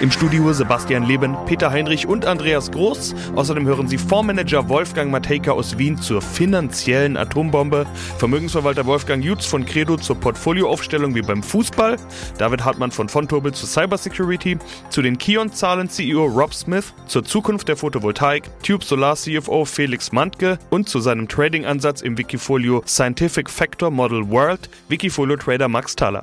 Im Studio Sebastian Leben, Peter Heinrich und Andreas Groß. Außerdem hören Sie Fondsmanager Wolfgang Matejka aus Wien zur finanziellen Atombombe, Vermögensverwalter Wolfgang Jutz von Credo zur Portfolioaufstellung wie beim Fußball, David Hartmann von Fontobel zur Cybersecurity, zu den Kion-Zahlen CEO Rob Smith, zur Zukunft der Photovoltaik, Tube Solar CFO Felix Mantke und zu seinem Trading-Ansatz im Wikifolio Scientific Factor Model World Wikifolio Trader Max Thaler.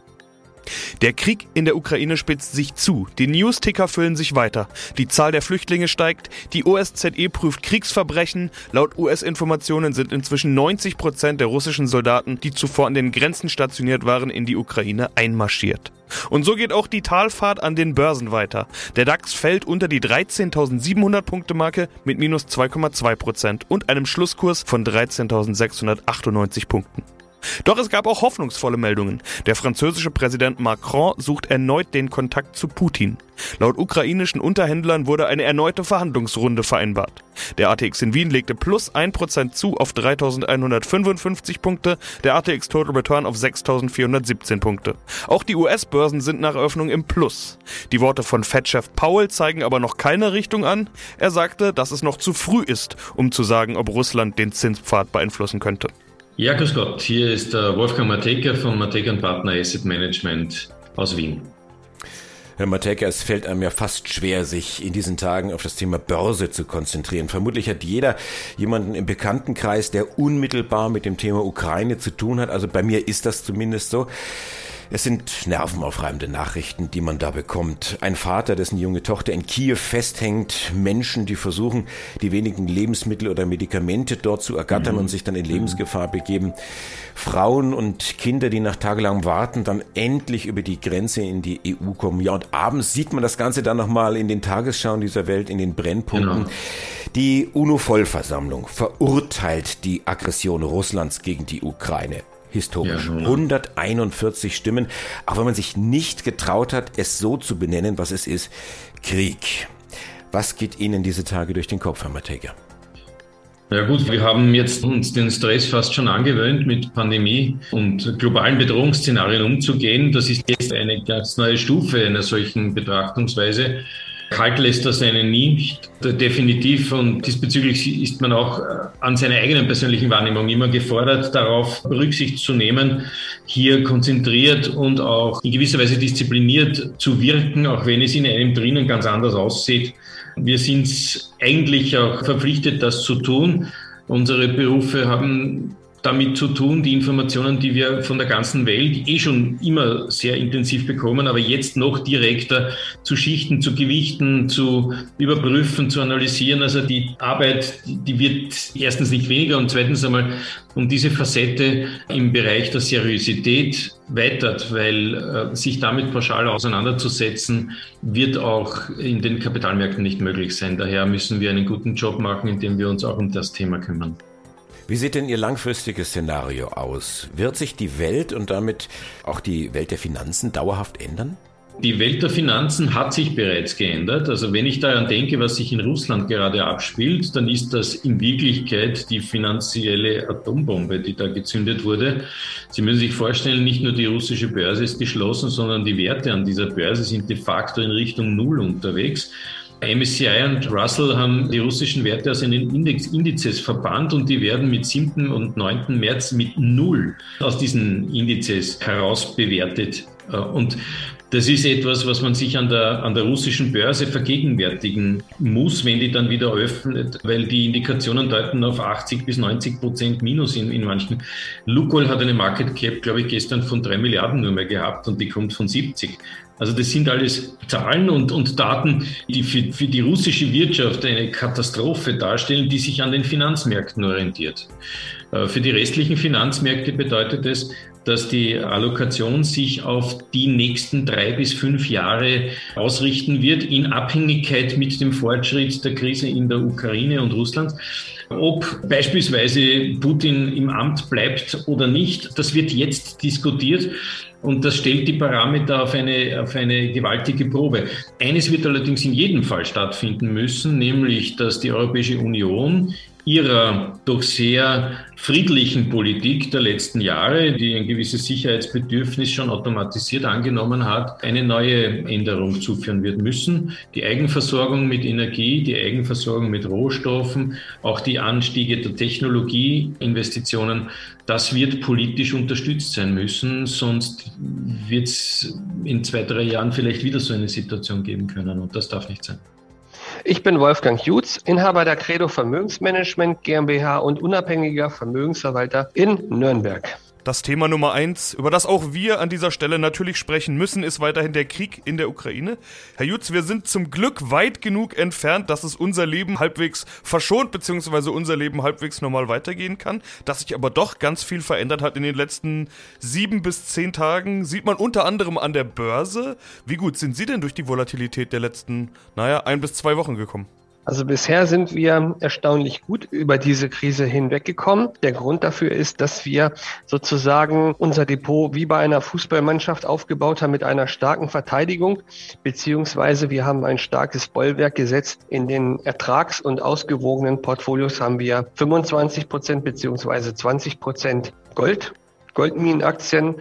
Der Krieg in der Ukraine spitzt sich zu, die News-Ticker füllen sich weiter, die Zahl der Flüchtlinge steigt, die OSZE prüft Kriegsverbrechen, laut US-Informationen sind inzwischen 90 Prozent der russischen Soldaten, die zuvor an den Grenzen stationiert waren, in die Ukraine einmarschiert. Und so geht auch die Talfahrt an den Börsen weiter. Der DAX fällt unter die 13.700 Punkte Marke mit minus 2,2 Prozent und einem Schlusskurs von 13.698 Punkten. Doch es gab auch hoffnungsvolle Meldungen. Der französische Präsident Macron sucht erneut den Kontakt zu Putin. Laut ukrainischen Unterhändlern wurde eine erneute Verhandlungsrunde vereinbart. Der ATX in Wien legte plus 1% zu auf 3155 Punkte, der ATX Total Return auf 6417 Punkte. Auch die US-Börsen sind nach Eröffnung im Plus. Die Worte von Fed-Chef Powell zeigen aber noch keine Richtung an. Er sagte, dass es noch zu früh ist, um zu sagen, ob Russland den Zinspfad beeinflussen könnte. Ja, grüß Gott. Hier ist Wolfgang Mateka von Mateka Partner Asset Management aus Wien. Herr Mateka, es fällt einem ja fast schwer, sich in diesen Tagen auf das Thema Börse zu konzentrieren. Vermutlich hat jeder jemanden im Bekanntenkreis, der unmittelbar mit dem Thema Ukraine zu tun hat. Also bei mir ist das zumindest so. Es sind nervenaufreibende Nachrichten, die man da bekommt. Ein Vater, dessen junge Tochter in Kiew festhängt, Menschen, die versuchen, die wenigen Lebensmittel oder Medikamente dort zu ergattern mhm. und sich dann in Lebensgefahr begeben. Frauen und Kinder, die nach tagelangem Warten dann endlich über die Grenze in die EU kommen. Ja, und abends sieht man das Ganze dann nochmal in den Tagesschauen dieser Welt, in den Brennpunkten. Genau. Die UNO-Vollversammlung verurteilt die Aggression Russlands gegen die Ukraine historisch. Ja, 141 Stimmen, auch wenn man sich nicht getraut hat, es so zu benennen, was es ist. Krieg. Was geht Ihnen diese Tage durch den Kopf, Herr Matega? Ja gut, wir haben jetzt uns den Stress fast schon angewöhnt, mit Pandemie und globalen Bedrohungsszenarien umzugehen. Das ist jetzt eine ganz neue Stufe einer solchen Betrachtungsweise. Kalt lässt das einen nicht, definitiv. Und diesbezüglich ist man auch an seiner eigenen persönlichen Wahrnehmung immer gefordert, darauf Rücksicht zu nehmen, hier konzentriert und auch in gewisser Weise diszipliniert zu wirken, auch wenn es in einem drinnen ganz anders aussieht. Wir sind eigentlich auch verpflichtet, das zu tun. Unsere Berufe haben damit zu tun, die Informationen, die wir von der ganzen Welt eh schon immer sehr intensiv bekommen, aber jetzt noch direkter zu schichten, zu gewichten, zu überprüfen, zu analysieren. Also die Arbeit, die wird erstens nicht weniger und zweitens einmal um diese Facette im Bereich der Seriosität weitert, weil äh, sich damit pauschal auseinanderzusetzen, wird auch in den Kapitalmärkten nicht möglich sein. Daher müssen wir einen guten Job machen, indem wir uns auch um das Thema kümmern. Wie sieht denn Ihr langfristiges Szenario aus? Wird sich die Welt und damit auch die Welt der Finanzen dauerhaft ändern? Die Welt der Finanzen hat sich bereits geändert. Also wenn ich daran denke, was sich in Russland gerade abspielt, dann ist das in Wirklichkeit die finanzielle Atombombe, die da gezündet wurde. Sie müssen sich vorstellen, nicht nur die russische Börse ist geschlossen, sondern die Werte an dieser Börse sind de facto in Richtung Null unterwegs. MSCI und Russell haben die russischen Werte aus den Index, Indizes verbannt und die werden mit 7. und 9. März mit Null aus diesen Indizes heraus bewertet. Äh, und das ist etwas, was man sich an der, an der russischen Börse vergegenwärtigen muss, wenn die dann wieder öffnet, weil die Indikationen deuten auf 80 bis 90 Prozent Minus in, in manchen. Lukoil hat eine Market Cap, glaube ich, gestern von drei Milliarden nur mehr gehabt und die kommt von 70. Also das sind alles Zahlen und, und Daten, die für, für die russische Wirtschaft eine Katastrophe darstellen, die sich an den Finanzmärkten orientiert. Äh, für die restlichen Finanzmärkte bedeutet es, dass die Allokation sich auf die nächsten drei bis fünf Jahre ausrichten wird, in Abhängigkeit mit dem Fortschritt der Krise in der Ukraine und Russland. Ob beispielsweise Putin im Amt bleibt oder nicht, das wird jetzt diskutiert. Und das stellt die Parameter auf eine, auf eine gewaltige Probe. Eines wird allerdings in jedem Fall stattfinden müssen, nämlich dass die Europäische Union ihrer doch sehr friedlichen Politik der letzten Jahre, die ein gewisses Sicherheitsbedürfnis schon automatisiert angenommen hat, eine neue Änderung zuführen wird müssen. Die Eigenversorgung mit Energie, die Eigenversorgung mit Rohstoffen, auch die Anstiege der Technologieinvestitionen, das wird politisch unterstützt sein müssen, sonst wird es in zwei, drei Jahren vielleicht wieder so eine Situation geben können und das darf nicht sein. Ich bin Wolfgang Jutz, Inhaber der Credo Vermögensmanagement GmbH und unabhängiger Vermögensverwalter in Nürnberg. Das Thema Nummer eins, über das auch wir an dieser Stelle natürlich sprechen müssen, ist weiterhin der Krieg in der Ukraine. Herr Jutz, wir sind zum Glück weit genug entfernt, dass es unser Leben halbwegs verschont, beziehungsweise unser Leben halbwegs normal weitergehen kann. Dass sich aber doch ganz viel verändert hat in den letzten sieben bis zehn Tagen, sieht man unter anderem an der Börse. Wie gut sind Sie denn durch die Volatilität der letzten, naja, ein bis zwei Wochen gekommen? Also bisher sind wir erstaunlich gut über diese Krise hinweggekommen. Der Grund dafür ist, dass wir sozusagen unser Depot wie bei einer Fußballmannschaft aufgebaut haben mit einer starken Verteidigung, beziehungsweise wir haben ein starkes Bollwerk gesetzt. In den ertrags- und ausgewogenen Portfolios haben wir 25 Prozent beziehungsweise 20 Prozent Gold, Goldminenaktien,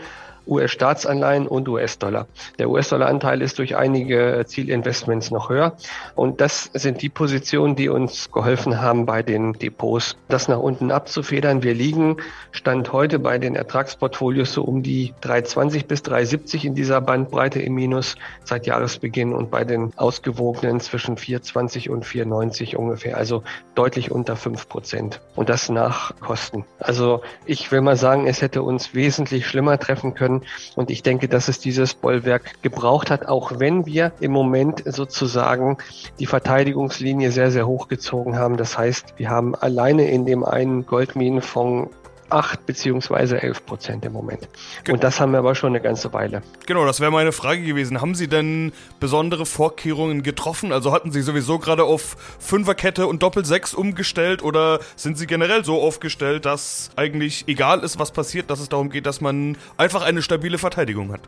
US-Staatsanleihen und US-Dollar. Der US-Dollar-Anteil ist durch einige Zielinvestments noch höher. Und das sind die Positionen, die uns geholfen haben, bei den Depots das nach unten abzufedern. Wir liegen Stand heute bei den Ertragsportfolios so um die 320 bis 370 in dieser Bandbreite im Minus seit Jahresbeginn und bei den ausgewogenen zwischen 420 und 490 ungefähr, also deutlich unter 5 Prozent. Und das nach Kosten. Also ich will mal sagen, es hätte uns wesentlich schlimmer treffen können können. Und ich denke, dass es dieses Bollwerk gebraucht hat, auch wenn wir im Moment sozusagen die Verteidigungslinie sehr, sehr hochgezogen haben. Das heißt, wir haben alleine in dem einen Goldminenfonds 8 beziehungsweise 11 Prozent im Moment. Und das haben wir aber schon eine ganze Weile. Genau, das wäre meine Frage gewesen. Haben Sie denn besondere Vorkehrungen getroffen? Also hatten Sie sowieso gerade auf Fünferkette und Doppel-Sechs umgestellt oder sind Sie generell so aufgestellt, dass eigentlich egal ist, was passiert, dass es darum geht, dass man einfach eine stabile Verteidigung hat?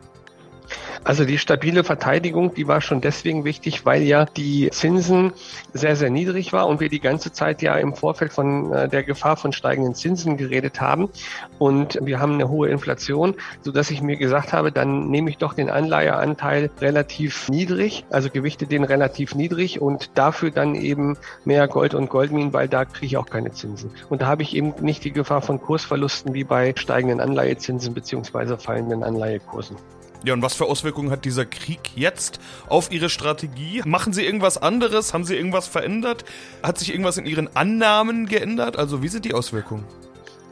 Also die stabile Verteidigung, die war schon deswegen wichtig, weil ja die Zinsen sehr, sehr niedrig war und wir die ganze Zeit ja im Vorfeld von äh, der Gefahr von steigenden Zinsen geredet haben. Und wir haben eine hohe Inflation, so dass ich mir gesagt habe, dann nehme ich doch den Anleiheanteil relativ niedrig, also gewichte den relativ niedrig und dafür dann eben mehr Gold und Goldminen, weil da kriege ich auch keine Zinsen. Und da habe ich eben nicht die Gefahr von Kursverlusten wie bei steigenden Anleihezinsen beziehungsweise fallenden Anleihekursen. Ja, und was für Auswirkungen hat dieser Krieg jetzt auf Ihre Strategie? Machen Sie irgendwas anderes? Haben Sie irgendwas verändert? Hat sich irgendwas in Ihren Annahmen geändert? Also wie sind die Auswirkungen?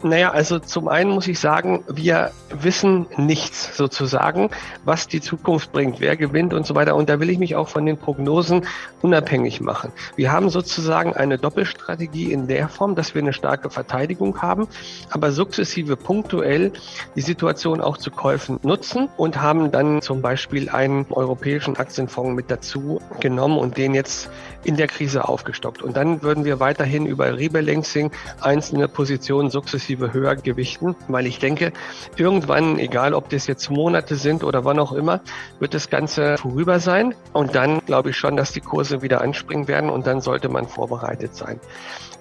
Naja, also zum einen muss ich sagen, wir wissen nichts sozusagen, was die Zukunft bringt, wer gewinnt und so weiter. Und da will ich mich auch von den Prognosen unabhängig machen. Wir haben sozusagen eine Doppelstrategie in der Form, dass wir eine starke Verteidigung haben, aber sukzessive punktuell die Situation auch zu Käufen nutzen und haben dann zum Beispiel einen europäischen Aktienfonds mit dazu genommen und den jetzt in der Krise aufgestockt. Und dann würden wir weiterhin über Rebalancing einzelne Positionen sukzessive höher gewichten, weil ich denke, irgendwann, egal ob das jetzt Monate sind oder wann auch immer, wird das Ganze vorüber sein. Und dann glaube ich schon, dass die Kurse wieder anspringen werden und dann sollte man vorbereitet sein.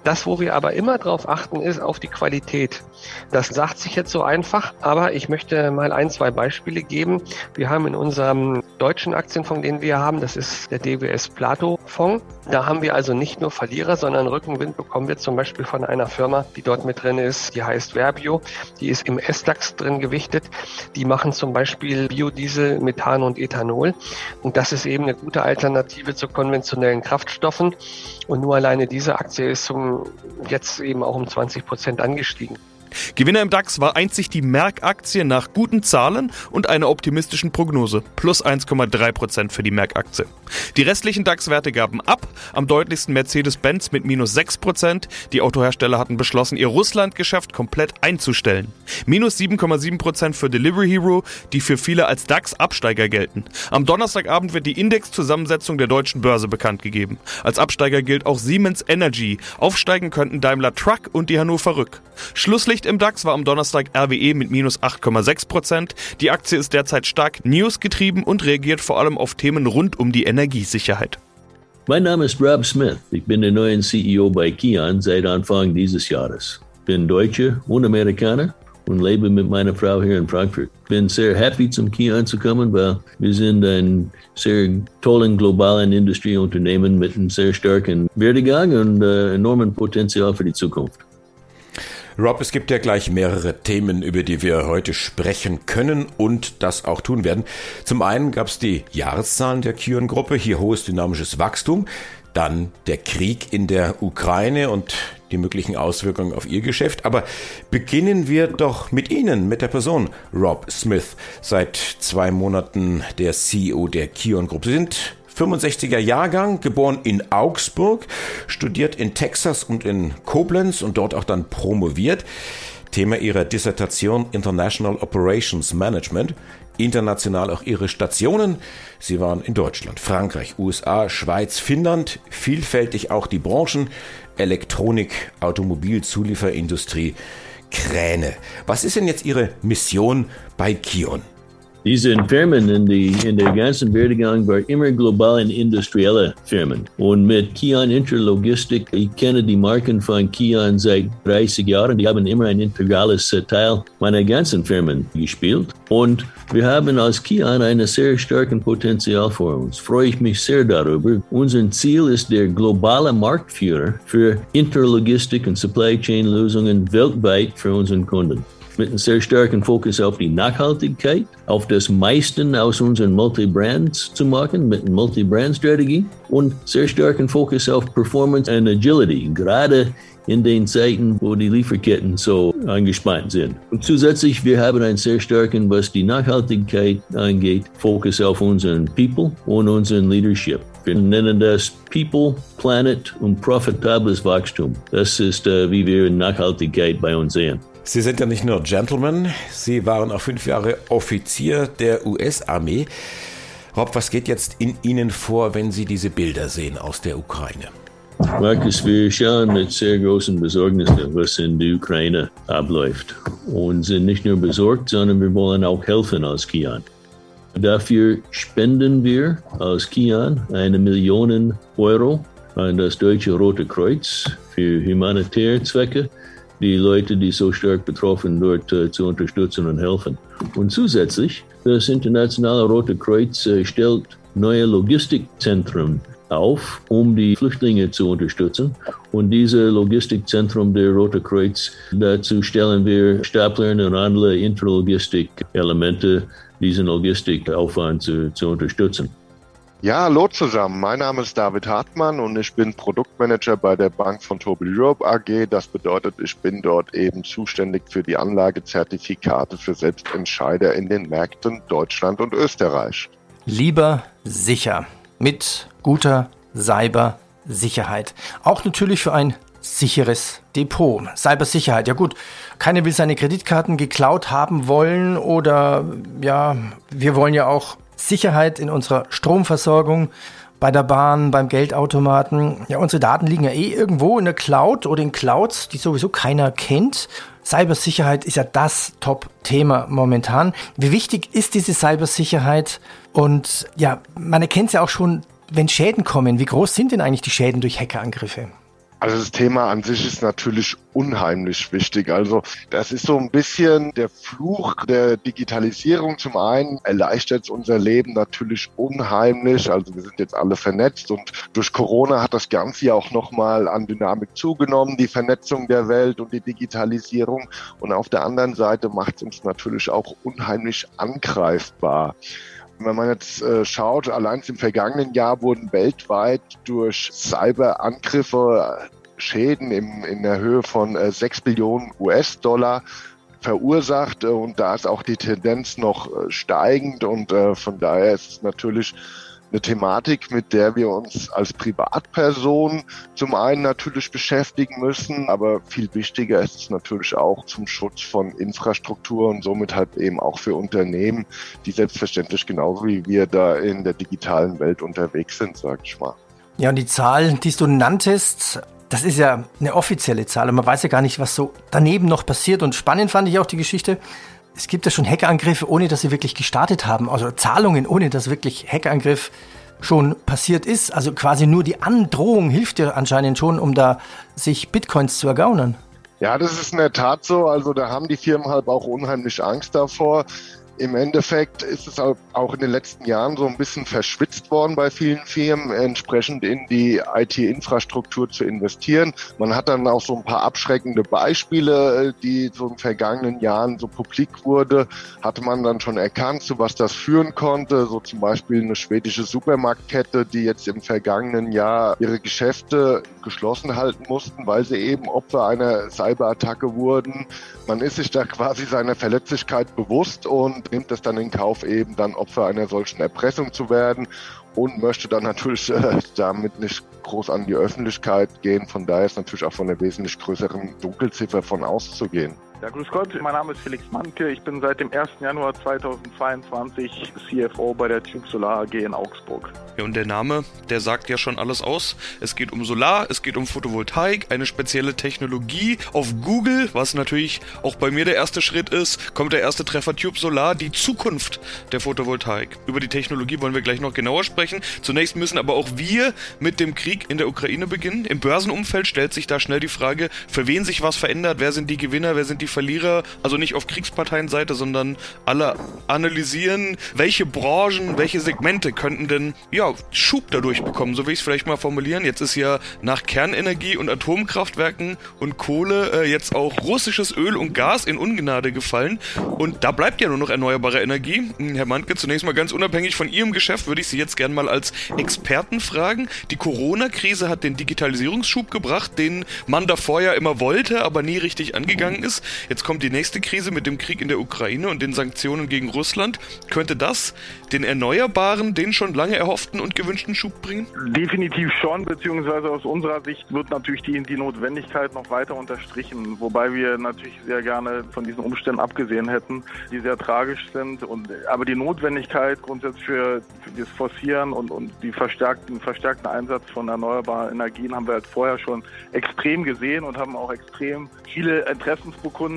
Das, wo wir aber immer darauf achten, ist auf die Qualität. Das sagt sich jetzt so einfach, aber ich möchte mal ein, zwei Beispiele geben. Wir haben in unserem deutschen Aktienfonds, den wir haben, das ist der DWS Plato Fonds. Da haben wir also nicht nur Verlierer, sondern Rückenwind bekommen wir zum Beispiel von einer Firma, die dort mit drin ist, die heißt Verbio. Die ist im S-DAX drin gewichtet. Die machen zum Beispiel Biodiesel, Methan und Ethanol. Und das ist eben eine gute Alternative zu konventionellen Kraftstoffen. Und nur alleine diese Aktie ist zum, jetzt eben auch um 20 Prozent angestiegen. Gewinner im DAX war einzig die Merck-Aktie nach guten Zahlen und einer optimistischen Prognose. Plus 1,3 Prozent für die Merck-Aktie. Die restlichen DAX-Werte gaben ab. Am deutlichsten Mercedes-Benz mit minus 6 Prozent. Die Autohersteller hatten beschlossen, ihr Russland-Geschäft komplett einzustellen. Minus 7,7 Prozent für Delivery Hero, die für viele als DAX-Absteiger gelten. Am Donnerstagabend wird die Indexzusammensetzung der deutschen Börse bekannt gegeben. Als Absteiger gilt auch Siemens Energy. Aufsteigen könnten Daimler Truck und die Hannover Rück. Schlusslicht im DAX war am Donnerstag RWE mit minus 8,6 Prozent. Die Aktie ist derzeit stark newsgetrieben und reagiert vor allem auf Themen rund um die Energiesicherheit. Mein Name ist Rob Smith. Ich bin der neue CEO bei Kian seit Anfang dieses Jahres. Bin Deutsche und Amerikaner und lebe mit meiner Frau hier in Frankfurt. Bin sehr happy zum Kian zu kommen, weil wir sind ein sehr tollen globalen Industrieunternehmen mit einem sehr starken Werdegang und äh, enormen Potenzial für die Zukunft. Rob, es gibt ja gleich mehrere Themen, über die wir heute sprechen können und das auch tun werden. Zum einen gab es die Jahreszahlen der Kion-Gruppe, hier hohes dynamisches Wachstum, dann der Krieg in der Ukraine und die möglichen Auswirkungen auf Ihr Geschäft. Aber beginnen wir doch mit Ihnen, mit der Person Rob Smith, seit zwei Monaten der CEO der Kion Gruppe. Sie sind 65er Jahrgang, geboren in Augsburg, studiert in Texas und in Koblenz und dort auch dann promoviert. Thema ihrer Dissertation International Operations Management. International auch ihre Stationen. Sie waren in Deutschland, Frankreich, USA, Schweiz, Finnland. Vielfältig auch die Branchen. Elektronik, Automobilzulieferindustrie, Kräne. Was ist denn jetzt Ihre Mission bei Kion? Diese Firmen in, die, in der ganzen Werdegang waren immer globalen industrielle Firmen. Und mit Kian Interlogistik, ich kenne die Marken von Kian seit 30 Jahren. Die haben immer ein integrales Teil meiner ganzen Firmen gespielt. Und wir haben als Kian einen sehr starken Potenzial vor uns. Freue ich mich sehr darüber. Unser Ziel ist der globale Marktführer für Interlogistik und Supply Chain Lösungen weltweit für unseren Kunden mit einem sehr starken Fokus auf die Nachhaltigkeit, auf das meisten aus unseren Multi-Brands zu machen, mit einer Multi-Brand-Strategie und sehr starken Fokus auf Performance und Agility, gerade in den Zeiten, wo die Lieferketten so angespannt sind. Und zusätzlich, wir haben einen sehr starken, was die Nachhaltigkeit angeht, Fokus auf unseren People und unseren Leadership. Wir nennen das People, Planet und profitables Wachstum. Das ist, äh, wie wir Nachhaltigkeit bei uns sehen. Sie sind ja nicht nur Gentleman, Sie waren auch fünf Jahre Offizier der US-Armee. Rob, was geht jetzt in Ihnen vor, wenn Sie diese Bilder sehen aus der Ukraine? Markus, wir schauen mit sehr großen Besorgnis, was in der Ukraine abläuft. Und sind nicht nur besorgt, sondern wir wollen auch helfen als Kian. Dafür spenden wir als Kian eine Million Euro an das Deutsche Rote Kreuz für humanitäre Zwecke die Leute, die so stark betroffen dort äh, zu unterstützen und helfen. Und zusätzlich, das Internationale Rote Kreuz äh, stellt neue Logistikzentren auf, um die Flüchtlinge zu unterstützen. Und diese Logistikzentrum der Rote Kreuz, dazu stellen wir Stapler und andere Interlogistik-Elemente, diesen Logistikaufwand zu, zu unterstützen. Ja, hallo zusammen. Mein Name ist David Hartmann und ich bin Produktmanager bei der Bank von Tobil Europe AG. Das bedeutet, ich bin dort eben zuständig für die Anlagezertifikate für Selbstentscheider in den Märkten Deutschland und Österreich. Lieber sicher mit guter Cybersicherheit. Auch natürlich für ein sicheres Depot. Cybersicherheit, ja gut, keiner will seine Kreditkarten geklaut haben wollen oder ja, wir wollen ja auch Sicherheit in unserer Stromversorgung, bei der Bahn, beim Geldautomaten. Ja, unsere Daten liegen ja eh irgendwo in der Cloud oder in Clouds, die sowieso keiner kennt. Cybersicherheit ist ja das Top-Thema momentan. Wie wichtig ist diese Cybersicherheit? Und ja, man erkennt es ja auch schon, wenn Schäden kommen. Wie groß sind denn eigentlich die Schäden durch Hackerangriffe? Also das Thema an sich ist natürlich unheimlich wichtig. Also das ist so ein bisschen der Fluch der Digitalisierung. Zum einen erleichtert es unser Leben natürlich unheimlich. Also wir sind jetzt alle vernetzt und durch Corona hat das Ganze ja auch nochmal an Dynamik zugenommen, die Vernetzung der Welt und die Digitalisierung. Und auf der anderen Seite macht es uns natürlich auch unheimlich angreifbar. Wenn man jetzt äh, schaut, allein im vergangenen Jahr wurden weltweit durch Cyberangriffe Schäden im, in der Höhe von äh, 6 Billionen US-Dollar verursacht. Äh, und da ist auch die Tendenz noch äh, steigend. Und äh, von daher ist es natürlich eine Thematik, mit der wir uns als Privatperson zum einen natürlich beschäftigen müssen, aber viel wichtiger ist es natürlich auch zum Schutz von Infrastruktur und somit halt eben auch für Unternehmen, die selbstverständlich genauso wie wir da in der digitalen Welt unterwegs sind, sag ich mal. Ja, und die Zahl, die du nanntest, das ist ja eine offizielle Zahl und man weiß ja gar nicht, was so daneben noch passiert. Und spannend fand ich auch die Geschichte. Es gibt ja schon Hackerangriffe, ohne dass sie wirklich gestartet haben. Also Zahlungen, ohne dass wirklich Hackerangriff schon passiert ist. Also quasi nur die Androhung hilft ja anscheinend schon, um da sich Bitcoins zu ergaunern. Ja, das ist in der Tat so. Also da haben die Firmen halt auch unheimlich Angst davor. Im Endeffekt ist es auch in den letzten Jahren so ein bisschen verschwitzt worden bei vielen Firmen, entsprechend in die IT-Infrastruktur zu investieren. Man hat dann auch so ein paar abschreckende Beispiele, äh, die so in vergangenen Jahren so publik wurde, hatte man dann schon erkannt, zu was das führen konnte. So zum Beispiel eine schwedische Supermarktkette, die jetzt im vergangenen Jahr ihre Geschäfte geschlossen halten mussten, weil sie eben Opfer einer Cyberattacke wurden. Man ist sich da quasi seiner Verletzlichkeit bewusst und nimmt es dann in Kauf, eben dann Opfer einer solchen Erpressung zu werden und möchte dann natürlich äh, damit nicht groß an die Öffentlichkeit gehen. Von daher ist natürlich auch von einer wesentlich größeren Dunkelziffer von auszugehen. Ja, grüß Gott, mein Name ist Felix Manke. Ich bin seit dem 1. Januar 2022 CFO bei der Tube Solar AG in Augsburg. Ja, und der Name, der sagt ja schon alles aus. Es geht um Solar, es geht um Photovoltaik, eine spezielle Technologie. Auf Google, was natürlich auch bei mir der erste Schritt ist, kommt der erste Treffer Tube Solar, die Zukunft der Photovoltaik. Über die Technologie wollen wir gleich noch genauer sprechen. Zunächst müssen aber auch wir mit dem Krieg in der Ukraine beginnen. Im Börsenumfeld stellt sich da schnell die Frage, für wen sich was verändert, wer sind die Gewinner, wer sind die Verlierer, also nicht auf Kriegsparteienseite, sondern alle analysieren, welche Branchen, welche Segmente könnten denn ja Schub dadurch bekommen, so will ich es vielleicht mal formulieren. Jetzt ist ja nach Kernenergie und Atomkraftwerken und Kohle äh, jetzt auch russisches Öl und Gas in Ungnade gefallen und da bleibt ja nur noch erneuerbare Energie. Hm, Herr Mandke, zunächst mal ganz unabhängig von Ihrem Geschäft würde ich Sie jetzt gerne mal als Experten fragen. Die Corona-Krise hat den Digitalisierungsschub gebracht, den man davor ja immer wollte, aber nie richtig angegangen ist. Jetzt kommt die nächste Krise mit dem Krieg in der Ukraine und den Sanktionen gegen Russland. Könnte das den Erneuerbaren den schon lange erhofften und gewünschten Schub bringen? Definitiv schon, beziehungsweise aus unserer Sicht wird natürlich die, die Notwendigkeit noch weiter unterstrichen, wobei wir natürlich sehr gerne von diesen Umständen abgesehen hätten, die sehr tragisch sind. Und, aber die Notwendigkeit grundsätzlich für, für das Forcieren und, und die verstärkten, verstärkten Einsatz von erneuerbaren Energien haben wir halt vorher schon extrem gesehen und haben auch extrem viele Interessensbekundungen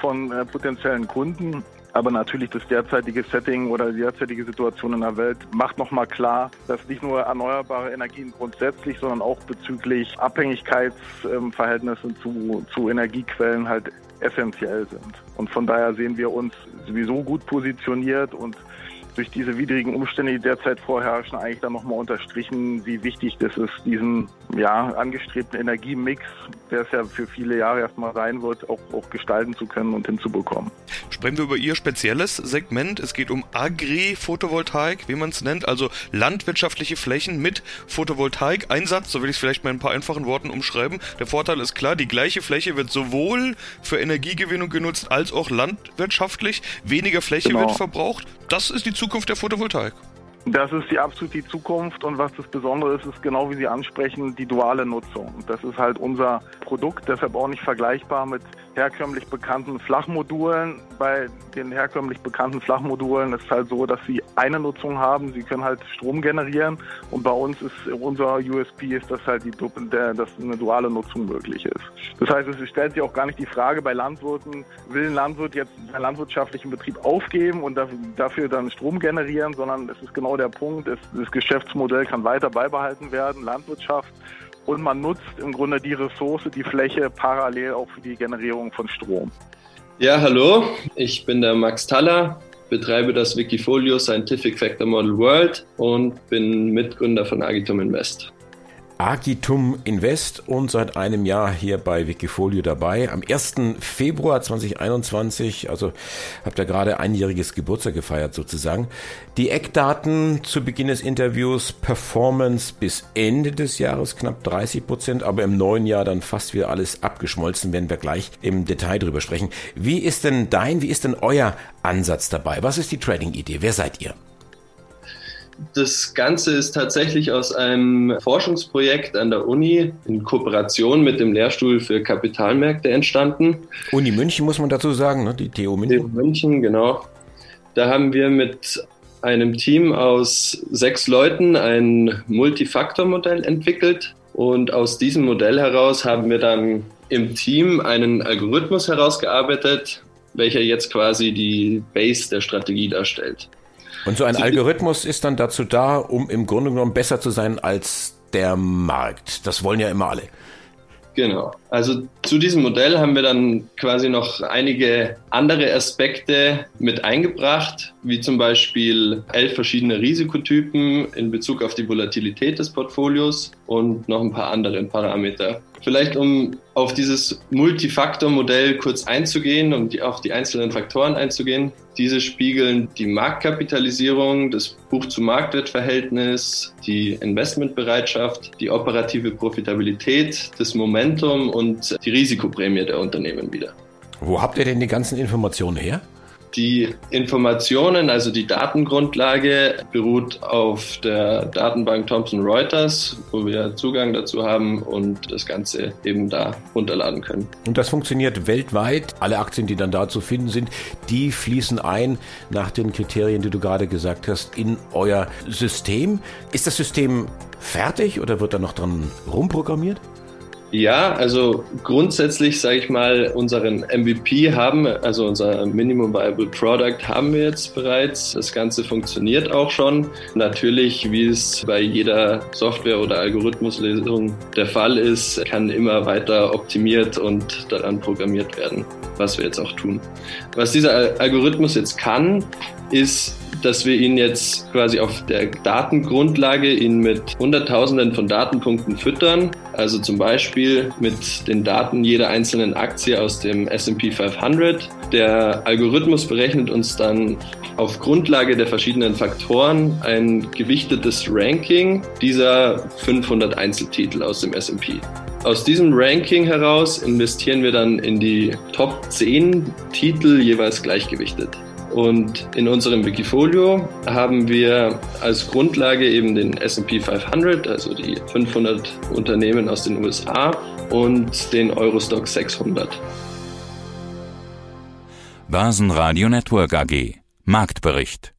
von äh, potenziellen Kunden. Aber natürlich das derzeitige Setting oder die derzeitige Situation in der Welt macht nochmal klar, dass nicht nur erneuerbare Energien grundsätzlich, sondern auch bezüglich Abhängigkeitsverhältnissen zu, zu Energiequellen halt essentiell sind. Und von daher sehen wir uns sowieso gut positioniert und durch diese widrigen Umstände, die derzeit vorherrschen, eigentlich dann nochmal unterstrichen, wie wichtig das ist, diesen ja, angestrebten Energiemix, der es ja für viele Jahre erstmal sein wird, auch, auch gestalten zu können und hinzubekommen. Sprechen wir über Ihr spezielles Segment. Es geht um Agri-Photovoltaik, wie man es nennt, also landwirtschaftliche Flächen mit Photovoltaik-Einsatz, so will ich es vielleicht mal in ein paar einfachen Worten umschreiben. Der Vorteil ist klar, die gleiche Fläche wird sowohl für Energiegewinnung genutzt als auch landwirtschaftlich. Weniger Fläche Genau. wird verbraucht. Das ist die Zukunft der Photovoltaik. Das ist die absolut die Zukunft und was das Besondere ist, ist genau wie Sie ansprechen, die duale Nutzung. Das ist halt unser Produkt, deshalb auch nicht vergleichbar mit herkömmlich bekannten Flachmodulen. Bei den herkömmlich bekannten Flachmodulen ist es halt so, dass sie eine Nutzung haben, sie können halt Strom generieren und bei uns ist unser USP ist, dass halt die, dass eine duale Nutzung möglich ist. Das heißt, es stellt sich auch gar nicht die Frage bei Landwirten, will ein Landwirt jetzt seinen landwirtschaftlichen Betrieb aufgeben und dafür, dafür dann Strom generieren, sondern es ist genau der Punkt, es, das Geschäftsmodell kann weiter beibehalten werden, Landwirtschaft und man nutzt im Grunde die Ressource, die Fläche parallel auch für die Generierung von Strom. Ja, hallo, ich bin der Max Taller, betreibe das Wikifolio Scientific Factor Model World und bin Mitgründer von Agitum Invest. Agitum Invest und seit einem Jahr hier bei Wikifolio dabei. Am 1. Februar 2021, also habt ihr gerade einjähriges Geburtstag gefeiert sozusagen. Die Eckdaten zu Beginn des Interviews, Performance bis Ende des Jahres knapp 30 Prozent, aber im neuen Jahr dann fast wieder alles abgeschmolzen, werden wir gleich im Detail drüber sprechen. Wie ist denn dein, wie ist denn euer Ansatz dabei? Was ist die Trading-Idee? Wer seid ihr? Das Ganze ist tatsächlich aus einem Forschungsprojekt an der Uni in Kooperation mit dem Lehrstuhl für Kapitalmärkte entstanden. Uni München muss man dazu sagen, ne? die TU München. TU München, genau. Da haben wir mit einem Team aus sechs Leuten ein Multifaktor-Modell entwickelt. Und aus diesem Modell heraus haben wir dann im Team einen Algorithmus herausgearbeitet, welcher jetzt quasi die Base der Strategie darstellt. Und so ein Algorithmus ist dann dazu da, um im Grunde genommen besser zu sein als der Markt. Das wollen ja immer alle. Genau. Also zu diesem Modell haben wir dann quasi noch einige andere Aspekte mit eingebracht, wie zum Beispiel elf verschiedene Risikotypen in Bezug auf die Volatilität des Portfolios und noch ein paar andere Parameter. Vielleicht um auf dieses Multifaktor-Modell kurz einzugehen, um die, auf die einzelnen Faktoren einzugehen. Diese spiegeln die Marktkapitalisierung, das Buch-zu-Marktwert-Verhältnis, die Investmentbereitschaft, die operative Profitabilität, das Momentum und die Risikoprämie der Unternehmen wieder. Wo habt ihr denn die ganzen Informationen her? Die Informationen, also die Datengrundlage, beruht auf der Datenbank Thomson Reuters, wo wir Zugang dazu haben und das Ganze eben da runterladen können. Und das funktioniert weltweit. Alle Aktien, die dann da zu finden sind, die fließen ein nach den Kriterien, die du gerade gesagt hast, in euer System. Ist das System fertig oder wird da noch dran rumprogrammiert? Ja, also grundsätzlich sage ich mal, unseren MVP haben, also unser Minimum Viable Product haben wir jetzt bereits. Das Ganze funktioniert auch schon. Natürlich, wie es bei jeder Software- oder Algorithmuslesung der Fall ist, kann immer weiter optimiert und daran programmiert werden, was wir jetzt auch tun. Was dieser Algorithmus jetzt kann, ist dass wir ihn jetzt quasi auf der Datengrundlage ihn mit Hunderttausenden von Datenpunkten füttern. Also zum Beispiel mit den Daten jeder einzelnen Aktie aus dem S&P 500. Der Algorithmus berechnet uns dann auf Grundlage der verschiedenen Faktoren ein gewichtetes Ranking dieser 500 Einzeltitel aus dem S&P. Aus diesem Ranking heraus investieren wir dann in die Top 10 Titel jeweils gleichgewichtet. Und in unserem Wikifolio haben wir als Grundlage eben den SP 500, also die 500 Unternehmen aus den USA und den Eurostock 600. Börsenradio Network AG Marktbericht